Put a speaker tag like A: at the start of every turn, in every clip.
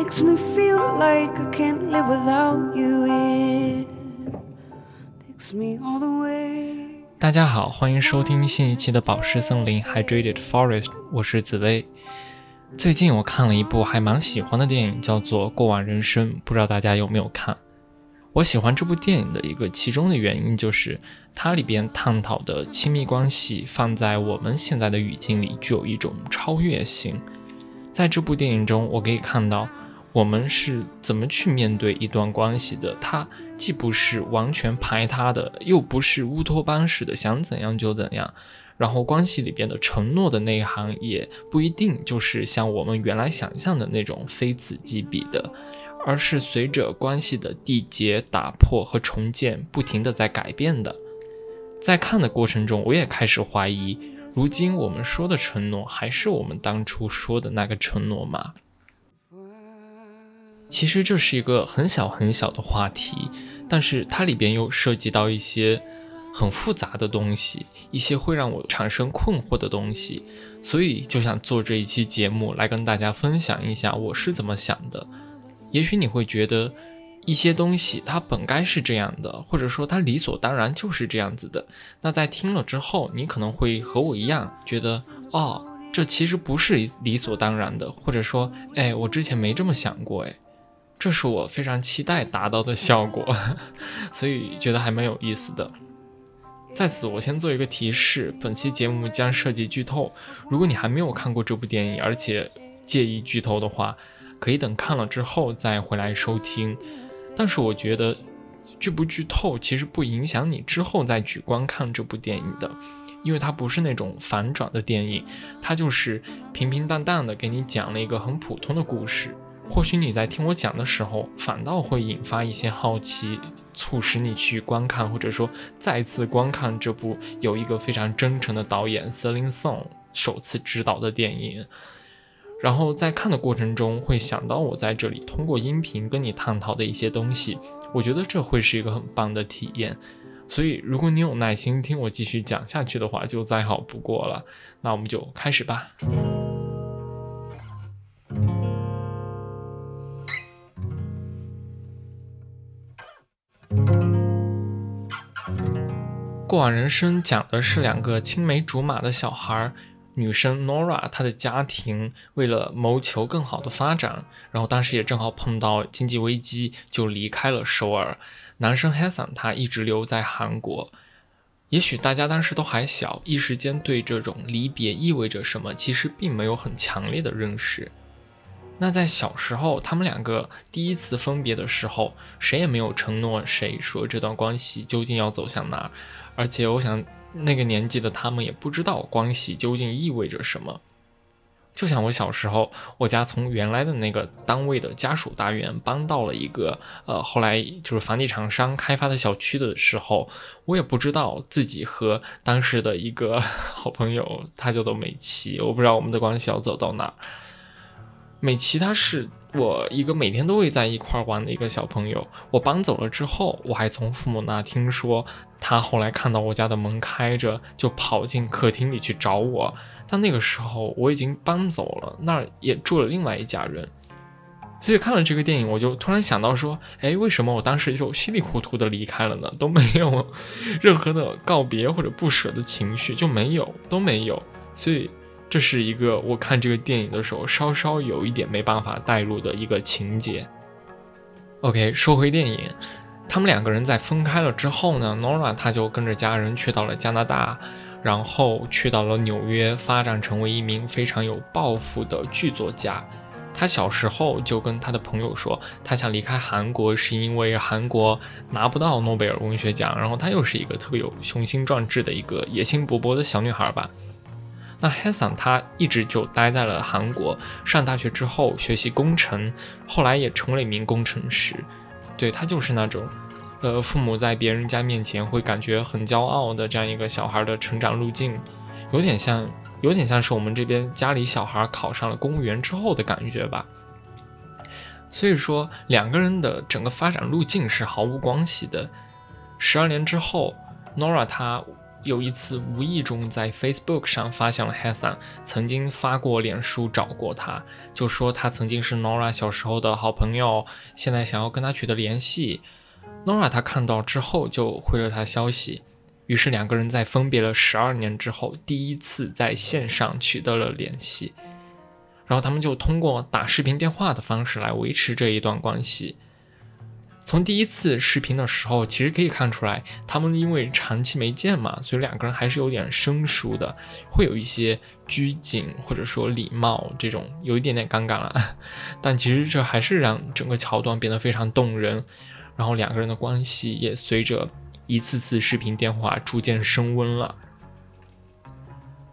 A: makes me feel like I can't live without you. It takes me all the way. 大家好，欢迎收听新一期的宝石森林 Hydrated Forest，我是紫薇。最近我看了一部还蛮喜欢的电影，叫做《过往人生》，不知道大家有没有看？我喜欢这部电影的一个其中的原因，就是它里边探讨的亲密关系，放在我们现在的语境里，具有一种超越性。在这部电影中，我可以看到。我们是怎么去面对一段关系的？它既不是完全排他的，又不是乌托邦式的想怎样就怎样。然后关系里边的承诺的内涵也不一定就是像我们原来想象的那种非此即彼的，而是随着关系的缔结、打破和重建，不停的在改变的。在看的过程中，我也开始怀疑，如今我们说的承诺，还是我们当初说的那个承诺吗？其实这是一个很小很小的话题，但是它里边又涉及到一些很复杂的东西，一些会让我产生困惑的东西，所以就想做这一期节目来跟大家分享一下我是怎么想的。也许你会觉得一些东西它本该是这样的，或者说它理所当然就是这样子的。那在听了之后，你可能会和我一样觉得，哦，这其实不是理所当然的，或者说，哎，我之前没这么想过，哎。这是我非常期待达到的效果，所以觉得还蛮有意思的。在此，我先做一个提示：本期节目将涉及剧透。如果你还没有看过这部电影，而且介意剧透的话，可以等看了之后再回来收听。但是我觉得剧不剧透其实不影响你之后再去观看这部电影的，因为它不是那种反转的电影，它就是平平淡淡的给你讲了一个很普通的故事。或许你在听我讲的时候，反倒会引发一些好奇，促使你去观看，或者说再次观看这部有一个非常真诚的导演 Celine Song 首次执导的电影。然后在看的过程中，会想到我在这里通过音频跟你探讨的一些东西，我觉得这会是一个很棒的体验。所以，如果你有耐心听我继续讲下去的话，就再好不过了。那我们就开始吧。过往人生讲的是两个青梅竹马的小孩，女生 Nora，她的家庭为了谋求更好的发展，然后当时也正好碰到经济危机，就离开了首尔。男生 Hassan 他一直留在韩国。也许大家当时都还小，一时间对这种离别意味着什么，其实并没有很强烈的认识。那在小时候，他们两个第一次分别的时候，谁也没有承诺谁说这段关系究竟要走向哪儿，而且我想那个年纪的他们也不知道关系究竟意味着什么。就像我小时候，我家从原来的那个单位的家属大院搬到了一个呃后来就是房地产商开发的小区的时候，我也不知道自己和当时的一个 好朋友，他叫做美琪，我不知道我们的关系要走到哪儿。美琪，他是我一个每天都会在一块玩的一个小朋友。我搬走了之后，我还从父母那听说，他后来看到我家的门开着，就跑进客厅里去找我。但那个时候我已经搬走了，那儿也住了另外一家人。所以看了这个电影，我就突然想到说，哎，为什么我当时就稀里糊涂的离开了呢？都没有任何的告别或者不舍的情绪，就没有，都没有。所以。这是一个我看这个电影的时候稍稍有一点没办法带入的一个情节。OK，说回电影，他们两个人在分开了之后呢，Nora 她就跟着家人去到了加拿大，然后去到了纽约，发展成为一名非常有抱负的剧作家。他小时候就跟他的朋友说，他想离开韩国是因为韩国拿不到诺贝尔文学奖，然后他又是一个特别有雄心壮志的一个野心勃勃的小女孩吧。那 Hansan 他一直就待在了韩国，上大学之后学习工程，后来也成了一名工程师。对他就是那种，呃，父母在别人家面前会感觉很骄傲的这样一个小孩的成长路径，有点像，有点像是我们这边家里小孩考上了公务员之后的感觉吧。所以说，两个人的整个发展路径是毫无关系的。十二年之后，Nora 她。有一次无意中在 Facebook 上发现了 Hassan，曾经发过脸书找过他，就说他曾经是 Nora 小时候的好朋友，现在想要跟他取得联系。Nora 他看到之后就回了他消息，于是两个人在分别了十二年之后，第一次在线上取得了联系，然后他们就通过打视频电话的方式来维持这一段关系。从第一次视频的时候，其实可以看出来，他们因为长期没见嘛，所以两个人还是有点生疏的，会有一些拘谨或者说礼貌这种，有一点点尴尬了。但其实这还是让整个桥段变得非常动人，然后两个人的关系也随着一次次视频电话逐渐升温了。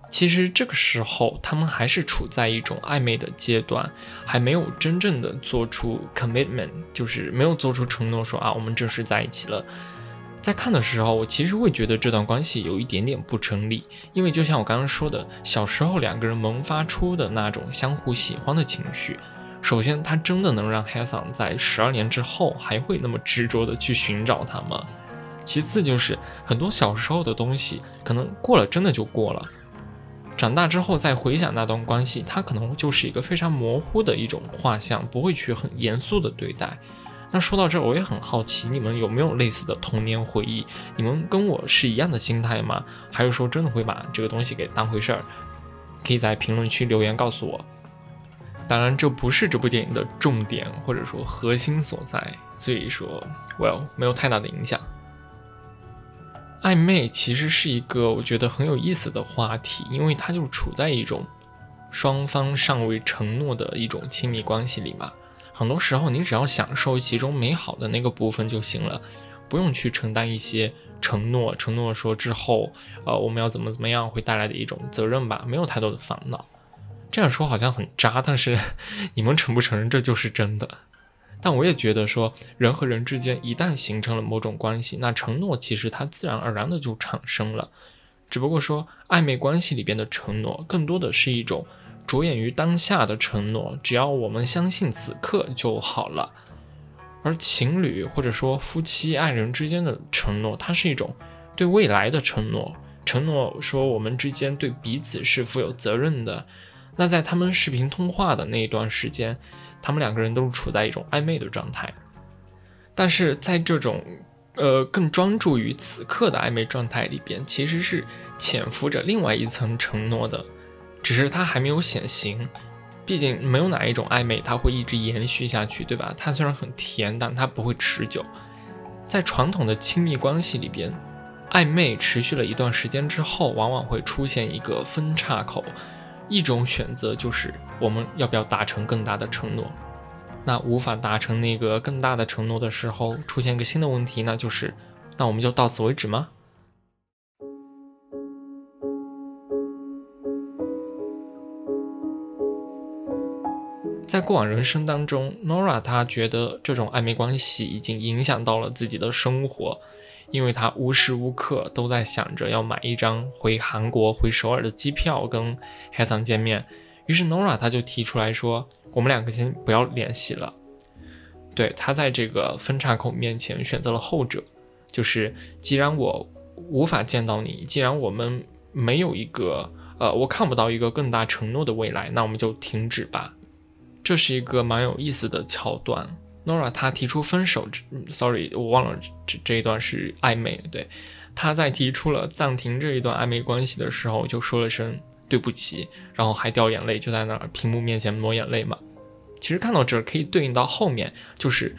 A: 其实这个时候，他们还是处在一种暧昧的阶段，还没有真正的做出 commitment，就是没有做出承诺，说啊，我们正式在一起了。在看的时候，我其实会觉得这段关系有一点点不成立，因为就像我刚刚说的，小时候两个人萌发出的那种相互喜欢的情绪，首先，他真的能让 Hassan 在十二年之后还会那么执着的去寻找他吗？其次，就是很多小时候的东西，可能过了，真的就过了。长大之后再回想那段关系，它可能就是一个非常模糊的一种画像，不会去很严肃的对待。那说到这，我也很好奇，你们有没有类似的童年回忆？你们跟我是一样的心态吗？还是说真的会把这个东西给当回事儿？可以在评论区留言告诉我。当然，这不是这部电影的重点或者说核心所在，所以说，Well，没有太大的影响。暧昧其实是一个我觉得很有意思的话题，因为它就处在一种双方尚未承诺的一种亲密关系里嘛。很多时候，你只要享受其中美好的那个部分就行了，不用去承担一些承诺，承诺说之后，呃，我们要怎么怎么样会带来的一种责任吧，没有太多的烦恼。这样说好像很渣，但是 你们承不承认这就是真的？但我也觉得说，人和人之间一旦形成了某种关系，那承诺其实它自然而然的就产生了。只不过说，暧昧关系里边的承诺，更多的是一种着眼于当下的承诺，只要我们相信此刻就好了。而情侣或者说夫妻爱人之间的承诺，它是一种对未来的承诺，承诺说我们之间对彼此是负有责任的。那在他们视频通话的那一段时间。他们两个人都是处在一种暧昧的状态，但是在这种，呃，更专注于此刻的暧昧状态里边，其实是潜伏着另外一层承诺的，只是它还没有显形。毕竟没有哪一种暧昧它会一直延续下去，对吧？它虽然很甜，但它不会持久。在传统的亲密关系里边，暧昧持续了一段时间之后，往往会出现一个分叉口。一种选择就是我们要不要达成更大的承诺？那无法达成那个更大的承诺的时候，出现一个新的问题，那就是那我们就到此为止吗？在过往人生当中，Nora 她觉得这种暧昧关系已经影响到了自己的生活。因为他无时无刻都在想着要买一张回韩国、回首尔的机票跟 Hasan 见面，于是 Nora 他就提出来说：“我们两个先不要联系了。”对他在这个分岔口面前选择了后者，就是既然我无法见到你，既然我们没有一个呃，我看不到一个更大承诺的未来，那我们就停止吧。这是一个蛮有意思的桥段。Nora 他提出分手，sorry，我忘了这这一段是暧昧。对，他在提出了暂停这一段暧昧关系的时候，就说了声对不起，然后还掉眼泪，就在那儿屏幕面前抹眼泪嘛。其实看到这儿可以对应到后面，就是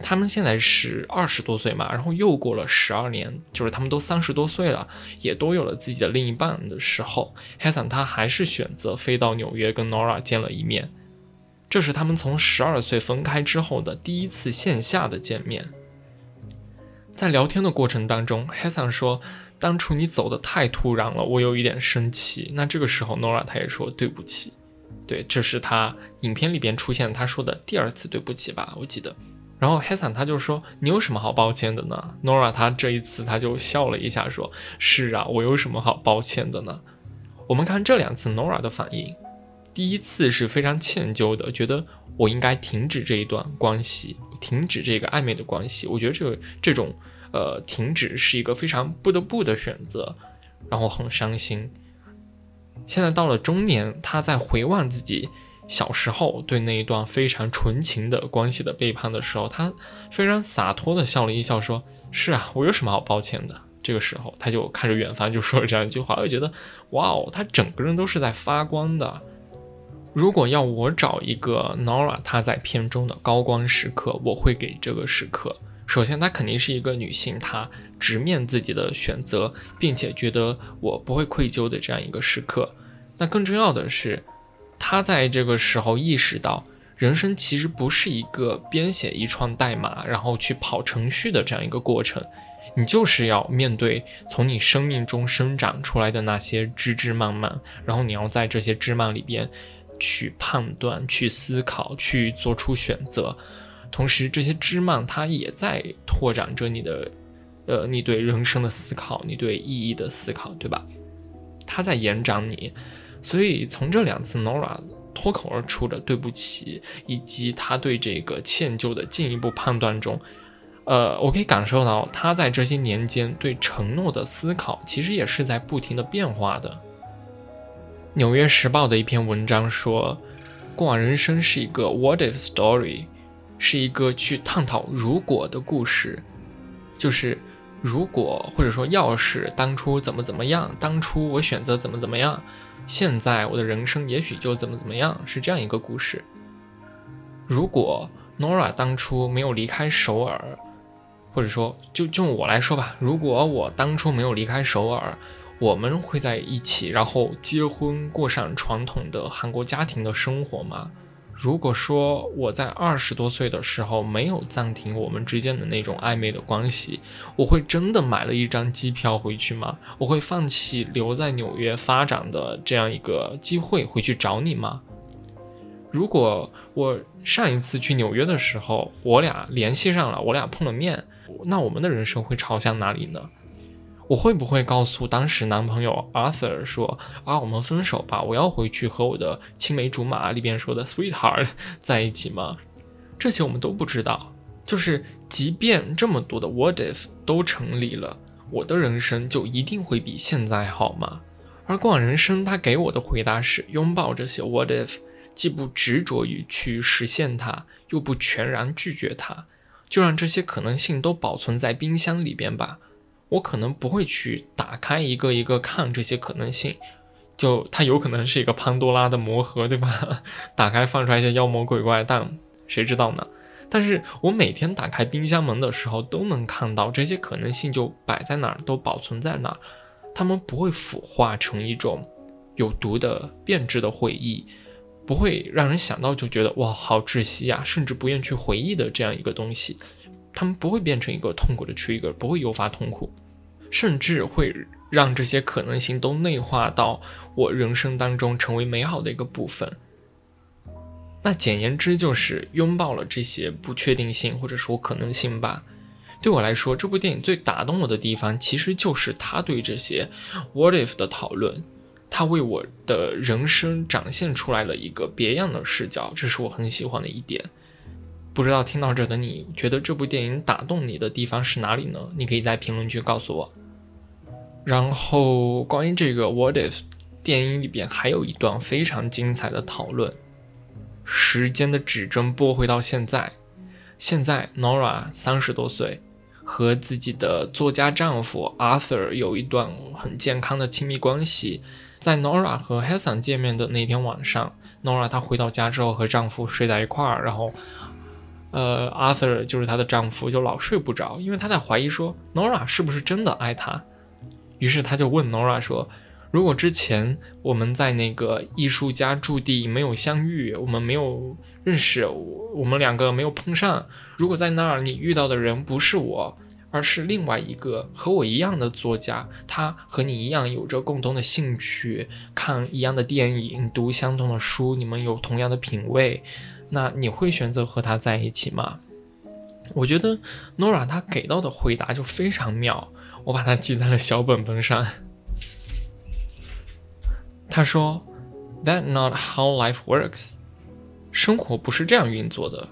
A: 他们现在是二十多岁嘛，然后又过了十二年，就是他们都三十多岁了，也都有了自己的另一半的时候，Hassan 他还是选择飞到纽约跟 Nora 见了一面。这是他们从十二岁分开之后的第一次线下的见面。在聊天的过程当中，Hassan 说当初你走的太突然了，我有一点生气。那这个时候，Nora 他也说对不起。对，这是他影片里边出现他说的第二次对不起吧，我记得。然后 Hassan 他就说：“你有什么好抱歉的呢？”Nora 他这一次他就笑了一下，说：“是啊，我有什么好抱歉的呢？”我们看这两次 Nora 的反应，第一次是非常歉疚的，觉得我应该停止这一段关系，停止这个暧昧的关系。我觉得这个这种呃停止是一个非常不得不的选择，然后很伤心。现在到了中年，他在回望自己小时候对那一段非常纯情的关系的背叛的时候，他非常洒脱的笑了一笑，说：“是啊，我有什么好抱歉的？”这个时候，他就看着远方，就说了这样一句话，我觉得，哇哦，他整个人都是在发光的。如果要我找一个 Nora，她在片中的高光时刻，我会给这个时刻。首先，她肯定是一个女性，她直面自己的选择，并且觉得我不会愧疚的这样一个时刻。那更重要的是，她在这个时候意识到，人生其实不是一个编写一串代码，然后去跑程序的这样一个过程。你就是要面对从你生命中生长出来的那些枝枝蔓蔓，然后你要在这些枝蔓里边去判断、去思考、去做出选择。同时，这些枝蔓它也在拓展着你的，呃，你对人生的思考，你对意义的思考，对吧？它在延展你。所以，从这两次 Nora 脱口而出的对不起，以及他对这个歉疚的进一步判断中，呃，我可以感受到他在这些年间对承诺的思考，其实也是在不停的变化的。《纽约时报》的一篇文章说，过往人生是一个 What if story。是一个去探讨如果的故事，就是如果或者说要是当初怎么怎么样，当初我选择怎么怎么样，现在我的人生也许就怎么怎么样，是这样一个故事。如果 Nora 当初没有离开首尔，或者说就就我来说吧，如果我当初没有离开首尔，我们会在一起，然后结婚，过上传统的韩国家庭的生活吗？如果说我在二十多岁的时候没有暂停我们之间的那种暧昧的关系，我会真的买了一张机票回去吗？我会放弃留在纽约发展的这样一个机会回去找你吗？如果我上一次去纽约的时候，我俩联系上了，我俩碰了面，那我们的人生会朝向哪里呢？我会不会告诉当时男朋友 Arthur 说啊，我们分手吧，我要回去和我的青梅竹马里边说的 sweetheart 在一起吗？这些我们都不知道。就是即便这么多的 what if 都成立了，我的人生就一定会比现在好吗？而过往人生他给我的回答是：拥抱这些 what if，既不执着于去实现它，又不全然拒绝它，就让这些可能性都保存在冰箱里边吧。我可能不会去打开一个一个看这些可能性，就它有可能是一个潘多拉的魔盒，对吧？打开放出来一些妖魔鬼怪，但谁知道呢？但是我每天打开冰箱门的时候，都能看到这些可能性就摆在哪儿，都保存在哪儿，它们不会腐化成一种有毒的变质的回忆，不会让人想到就觉得哇好窒息呀，甚至不愿去回忆的这样一个东西。他们不会变成一个痛苦的 trigger，不会诱发痛苦，甚至会让这些可能性都内化到我人生当中，成为美好的一个部分。那简言之，就是拥抱了这些不确定性或者说可能性吧。对我来说，这部电影最打动我的地方，其实就是他对这些 what if 的讨论，他为我的人生展现出来了一个别样的视角，这是我很喜欢的一点。不知道听到这的你觉得这部电影打动你的地方是哪里呢？你可以在评论区告诉我。然后关于这个 What If 电影里边还有一段非常精彩的讨论。时间的指针拨回到现在，现在 Nora 三十多岁，和自己的作家丈夫 Arthur 有一段很健康的亲密关系。在 Nora 和 Hassan 见面的那天晚上，Nora 她回到家之后和丈夫睡在一块儿，然后。呃，Arthur 就是她的丈夫，就老睡不着，因为他在怀疑说 Nora 是不是真的爱他。于是他就问 Nora 说：“如果之前我们在那个艺术家驻地没有相遇，我们没有认识，我们两个没有碰上，如果在那儿你遇到的人不是我，而是另外一个和我一样的作家，他和你一样有着共同的兴趣，看一样的电影，读相同的书，你们有同样的品味，那你会选择和他在一起吗？我觉得 Nora 她给到的回答就非常妙，我把它记在了小本本上。他说：“That not how life works。生活不是这样运作的，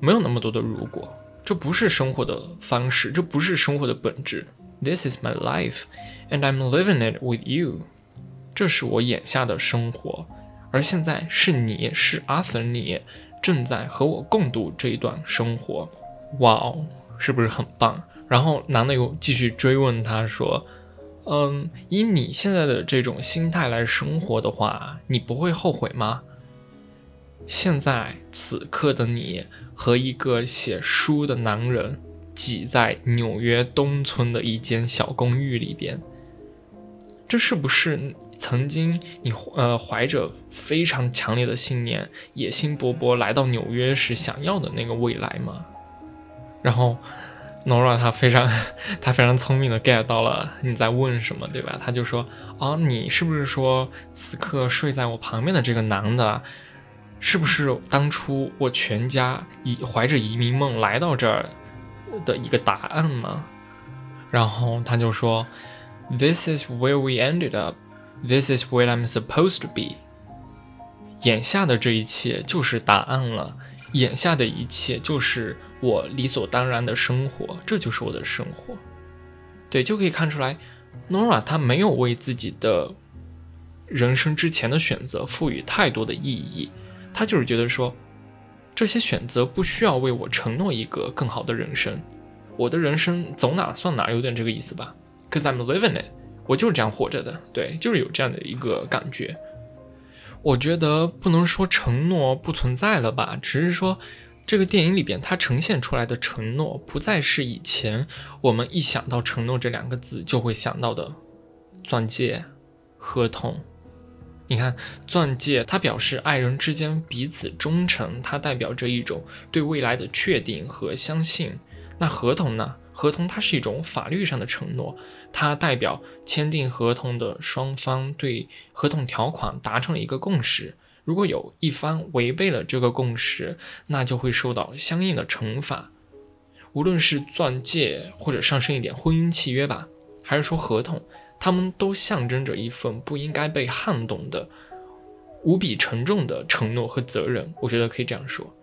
A: 没有那么多的如果，这不是生活的方式，这不是生活的本质。This is my life, and I'm living it with you。这是我眼下的生活，而现在是你是 Arthur，你正在和我共度这一段生活。哇哦，是不是很棒？然后男的又继续追问他说。”嗯，以你现在的这种心态来生活的话，你不会后悔吗？现在此刻的你和一个写书的男人挤在纽约东村的一间小公寓里边，这是不是曾经你呃怀着非常强烈的信念、野心勃勃来到纽约时想要的那个未来吗？然后。Nora 他非常，他非常聪明的 get 到了你在问什么，对吧？他就说：“啊，你是不是说此刻睡在我旁边的这个男的，是不是当初我全家以怀着移民梦来到这儿的一个答案吗？”然后他就说：“This is where we ended up. This is where I'm supposed to be.” 眼下的这一切就是答案了，眼下的一切就是。我理所当然的生活，这就是我的生活。对，就可以看出来，Nora 她没有为自己的人生之前的选择赋予太多的意义，她就是觉得说，这些选择不需要为我承诺一个更好的人生，我的人生走哪算哪，有点这个意思吧。Cause I'm living it，我就是这样活着的，对，就是有这样的一个感觉。我觉得不能说承诺不存在了吧，只是说。这个电影里边，它呈现出来的承诺，不再是以前我们一想到承诺这两个字就会想到的钻戒、合同。你看，钻戒它表示爱人之间彼此忠诚，它代表着一种对未来的确定和相信。那合同呢？合同它是一种法律上的承诺，它代表签订合同的双方对合同条款达成了一个共识。如果有一方违背了这个共识，那就会受到相应的惩罚。无论是钻戒，或者上升一点婚姻契约吧，还是说合同，他们都象征着一份不应该被撼动的、无比沉重的承诺和责任。我觉得可以这样说。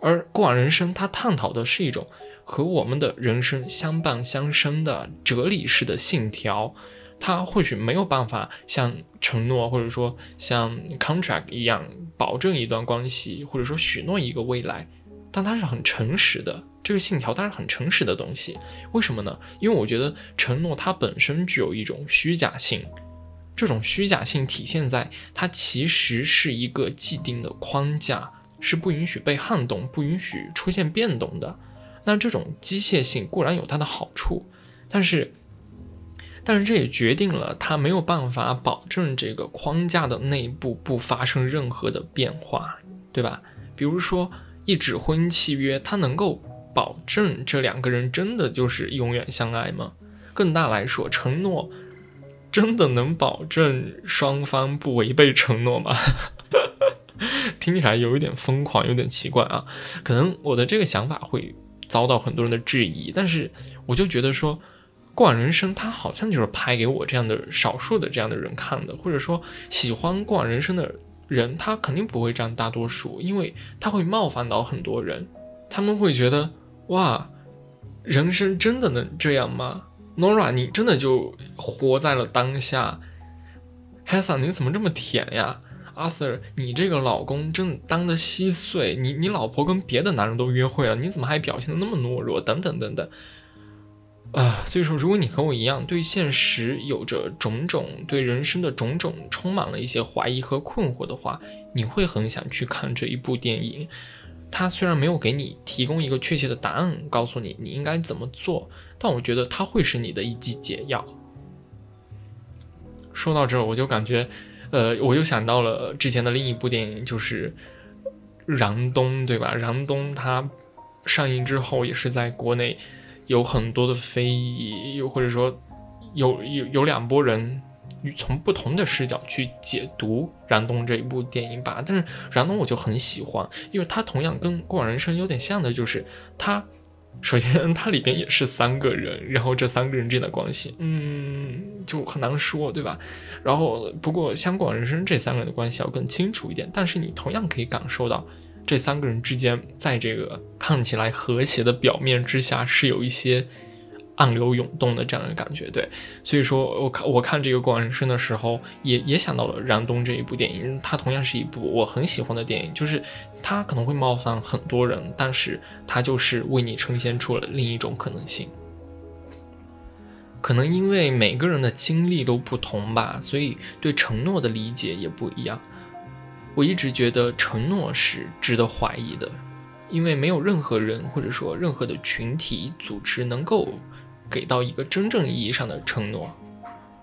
A: 而过往人生，它探讨的是一种和我们的人生相伴相生的哲理式的信条。它或许没有办法像承诺，或者说像 contract 一样保证一段关系，或者说许诺一个未来，但它是很诚实的。这个信条它是很诚实的东西，为什么呢？因为我觉得承诺它本身具有一种虚假性，这种虚假性体现在它其实是一个既定的框架，是不允许被撼动、不允许出现变动的。那这种机械性固然有它的好处，但是。但是这也决定了它没有办法保证这个框架的内部不发生任何的变化，对吧？比如说一纸婚姻契约，它能够保证这两个人真的就是永远相爱吗？更大来说，承诺真的能保证双方不违背承诺吗？听起来有一点疯狂，有点奇怪啊。可能我的这个想法会遭到很多人的质疑，但是我就觉得说。过往人生，它好像就是拍给我这样的少数的这样的人看的，或者说喜欢过往人生的人，他肯定不会占大多数，因为他会冒犯到很多人，他们会觉得哇，人生真的能这样吗？Nora，你真的就活在了当下？Hesa，你怎么这么甜呀阿 Sir，你这个老公真的当的稀碎，你你老婆跟别的男人都约会了，你怎么还表现的那么懦弱？等等等等。啊，所以说，如果你和我一样，对现实有着种种对人生的种种充满了一些怀疑和困惑的话，你会很想去看这一部电影。它虽然没有给你提供一个确切的答案，告诉你你应该怎么做，但我觉得它会是你的一剂解药。说到这儿，我就感觉，呃，我又想到了之前的另一部电影，就是《燃冬》，对吧？《燃冬》它上映之后也是在国内。有很多的非议，又或者说有有有两拨人从不同的视角去解读《燃冬》这一部电影吧。但是《燃冬》我就很喜欢，因为它同样跟《过往人生》有点像的，就是它。首先，它里边也是三个人，然后这三个人之间的关系，嗯，就很难说，对吧？然后，不过香港人生这三个人的关系要更清楚一点，但是你同样可以感受到这三个人之间在这个看起来和谐的表面之下是有一些。暗流涌动的这样的感觉，对，所以说我看我看这个《过往人生》的时候，也也想到了《燃冬》这一部电影，它同样是一部我很喜欢的电影，就是它可能会冒犯很多人，但是它就是为你呈现出了另一种可能性。可能因为每个人的经历都不同吧，所以对承诺的理解也不一样。我一直觉得承诺是值得怀疑的，因为没有任何人或者说任何的群体组织能够。给到一个真正意义上的承诺。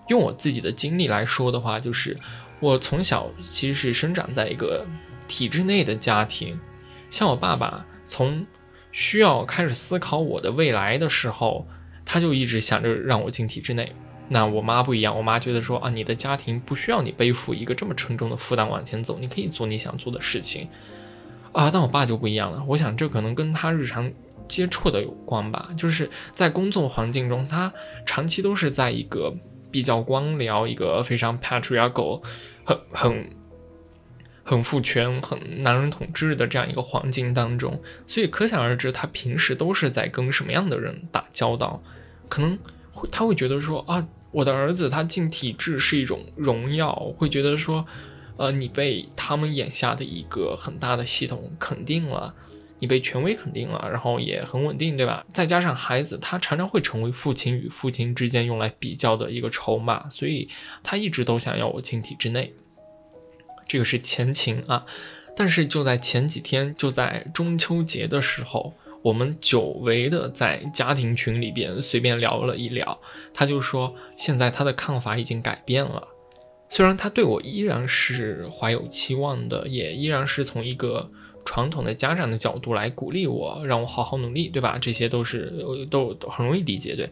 A: 用我自己的经历来说的话，就是我从小其实是生长在一个体制内的家庭。像我爸爸，从需要开始思考我的未来的时候，他就一直想着让我进体制内。那我妈不一样，我妈觉得说啊，你的家庭不需要你背负一个这么沉重的负担往前走，你可以做你想做的事情。啊，但我爸就不一样了。我想这可能跟他日常。接触的有关吧，就是在工作环境中，他长期都是在一个比较官僚、一个非常 patriarchal、很很很父权、很男人统治的这样一个环境当中，所以可想而知，他平时都是在跟什么样的人打交道？可能会他会觉得说啊，我的儿子他进体制是一种荣耀，会觉得说，呃，你被他们眼下的一个很大的系统肯定了。你被权威肯定了，然后也很稳定，对吧？再加上孩子，他常常会成为父亲与父亲之间用来比较的一个筹码，所以他一直都想要我进体制内。这个是前情啊。但是就在前几天，就在中秋节的时候，我们久违的在家庭群里边随便聊了一聊，他就说现在他的看法已经改变了。虽然他对我依然是怀有期望的，也依然是从一个。传统的家长的角度来鼓励我，让我好好努力，对吧？这些都是都都很容易理解，对。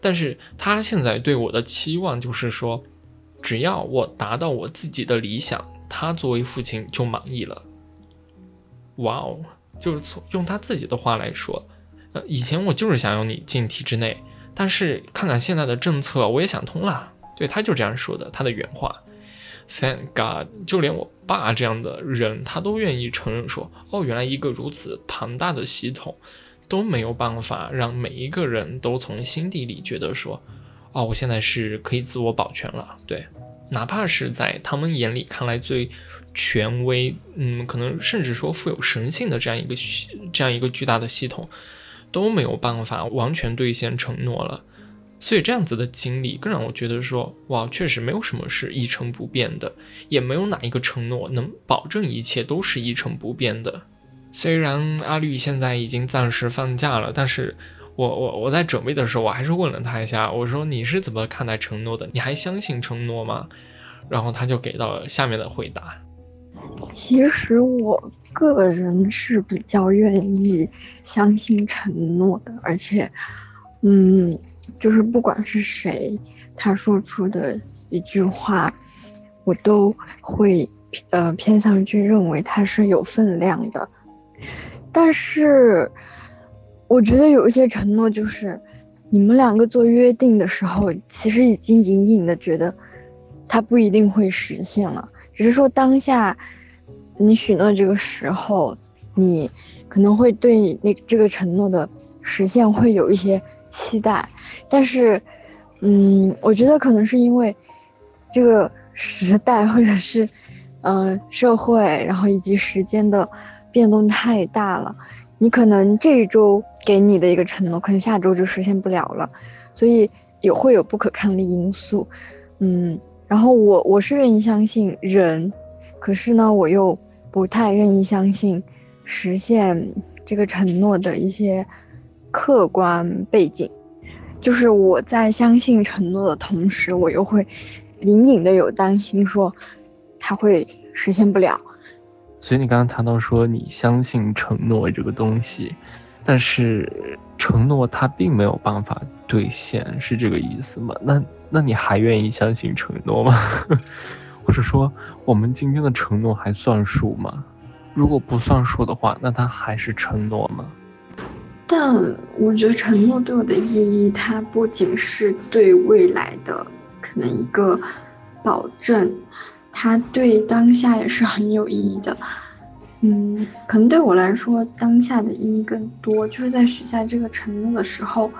A: 但是他现在对我的期望就是说，只要我达到我自己的理想，他作为父亲就满意了。哇哦，就是从用他自己的话来说，呃，以前我就是想要你进体制内，但是看看现在的政策，我也想通了。对，他就这样说的，他的原话。Thank God，就连我爸这样的人，他都愿意承认说，哦，原来一个如此庞大的系统都没有办法让每一个人都从心底里觉得说，哦，我现在是可以自我保全了。对，哪怕是在他们眼里看来最权威，嗯，可能甚至说富有神性的这样一个这样一个巨大的系统，都没有办法完全兑现承诺了。所以这样子的经历更让我觉得说，哇，确实没有什么是一成不变的，也没有哪一个承诺能保证一切都是一成不变的。虽然阿绿现在已经暂时放假了，但是我我我在准备的时候，我还是问了他一下，我说你是怎么看待承诺的？你还相信承诺吗？然后他就给到了下面的回答。
B: 其实我个人是比较愿意相信承诺的，而且，嗯。就是不管是谁，他说出的一句话，我都会呃偏向去认为他是有分量的。但是，我觉得有一些承诺，就是你们两个做约定的时候，其实已经隐隐的觉得他不一定会实现了。只是说当下你许诺这个时候，你可能会对那这个承诺的实现会有一些期待。但是，嗯，我觉得可能是因为这个时代，或者是，嗯，社会，然后以及时间的变动太大了，你可能这一周给你的一个承诺，可能下周就实现不了了，所以有会有不可抗力因素，嗯，然后我我是愿意相信人，可是呢，我又不太愿意相信实现这个承诺的一些客观背景。就是我在相信承诺的同时，我又会隐隐的有担心，说他会实现不了。
A: 所以你刚刚谈到说你相信承诺这个东西，
C: 但是承诺它并没有办法兑现，是这个意思吗？那那你还愿意相信承诺吗？或者说，我们今天的承诺还算数吗？如果不算数的话，那它还是承诺吗？
B: 但我觉得承诺对我的意义，它不仅是对未来的可能一个保证，它对当下也是很有意义的。嗯，可能对我来说，当下的意义更多，就是在许下这个承诺的时候，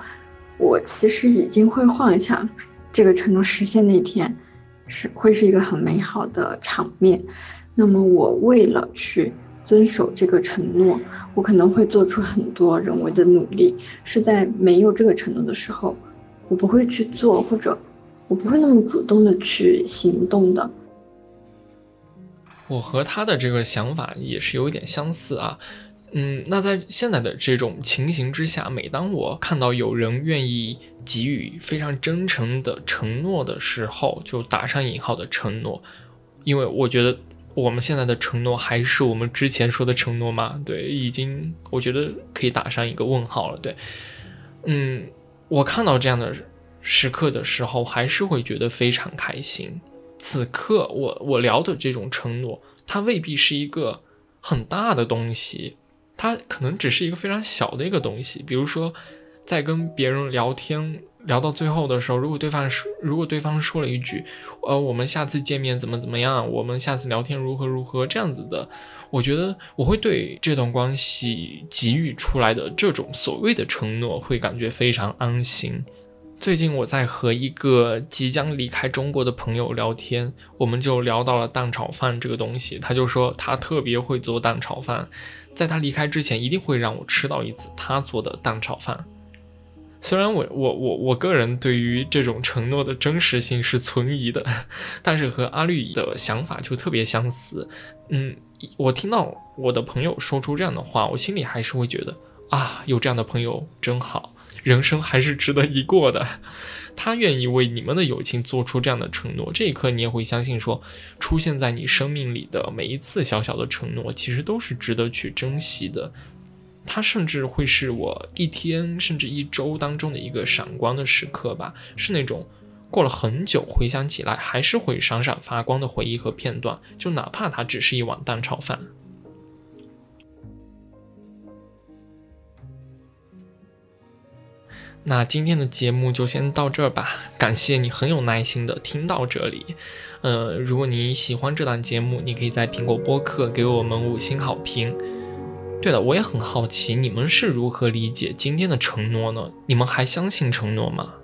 B: 我其实已经会幻想这个承诺实现那天是会是一个很美好的场面。那么我为了去遵守这个承诺，我可能会做出很多人为的努力，是在没有这个承诺的时候，我不会去做，或者我不会那么主动的去行动的。
A: 我和他的这个想法也是有一点相似啊，嗯，那在现在的这种情形之下，每当我看到有人愿意给予非常真诚的承诺的时候，就打上引号的承诺，因为我觉得我们现在的承诺还是我们之前说的承诺吗？对，已经我觉得可以打上一个问号了。对，嗯，我看到这样的时刻的时候，还是会觉得非常开心。此刻我我聊的这种承诺，它未必是一个很大的东西，它可能只是一个非常小的一个东西。比如说，在跟别人聊天聊到最后的时候，如果对方说如果对方说了一句，呃，我们下次见面怎么怎么样，我们下次聊天如何如何这样子的，我觉得我会对这段关系给予出来的这种所谓的承诺，会感觉非常安心。最近我在和一个即将离开中国的朋友聊天，我们就聊到了蛋炒饭这个东西。他就说他特别会做蛋炒饭，在他离开之前一定会让我吃到一次他做的蛋炒饭。虽然我我我我个人对于这种承诺的真实性是存疑的，但是和阿绿的想法就特别相似。嗯，我听到我的朋友说出这样的话，我心里还是会觉得啊，有这样的朋友真好。人生还是值得一过的。他愿意为你们的友情做出这样的承诺，这一刻你也会相信，说出现在你生命里的每一次小小的承诺，其实都是值得去珍惜的。它甚至会是我一天甚至一周当中的一个闪光的时刻吧，是那种过了很久回想起来还是会闪闪发光的回忆和片段，就哪怕它只是一碗蛋炒饭。那今天的节目就先到这儿吧，感谢你很有耐心的听到这里。呃，如果你喜欢这档节目，你可以在苹果播客给我们五星好评。对了，我也很好奇，你们是如何理解今天的承诺呢？你们还相信承诺吗？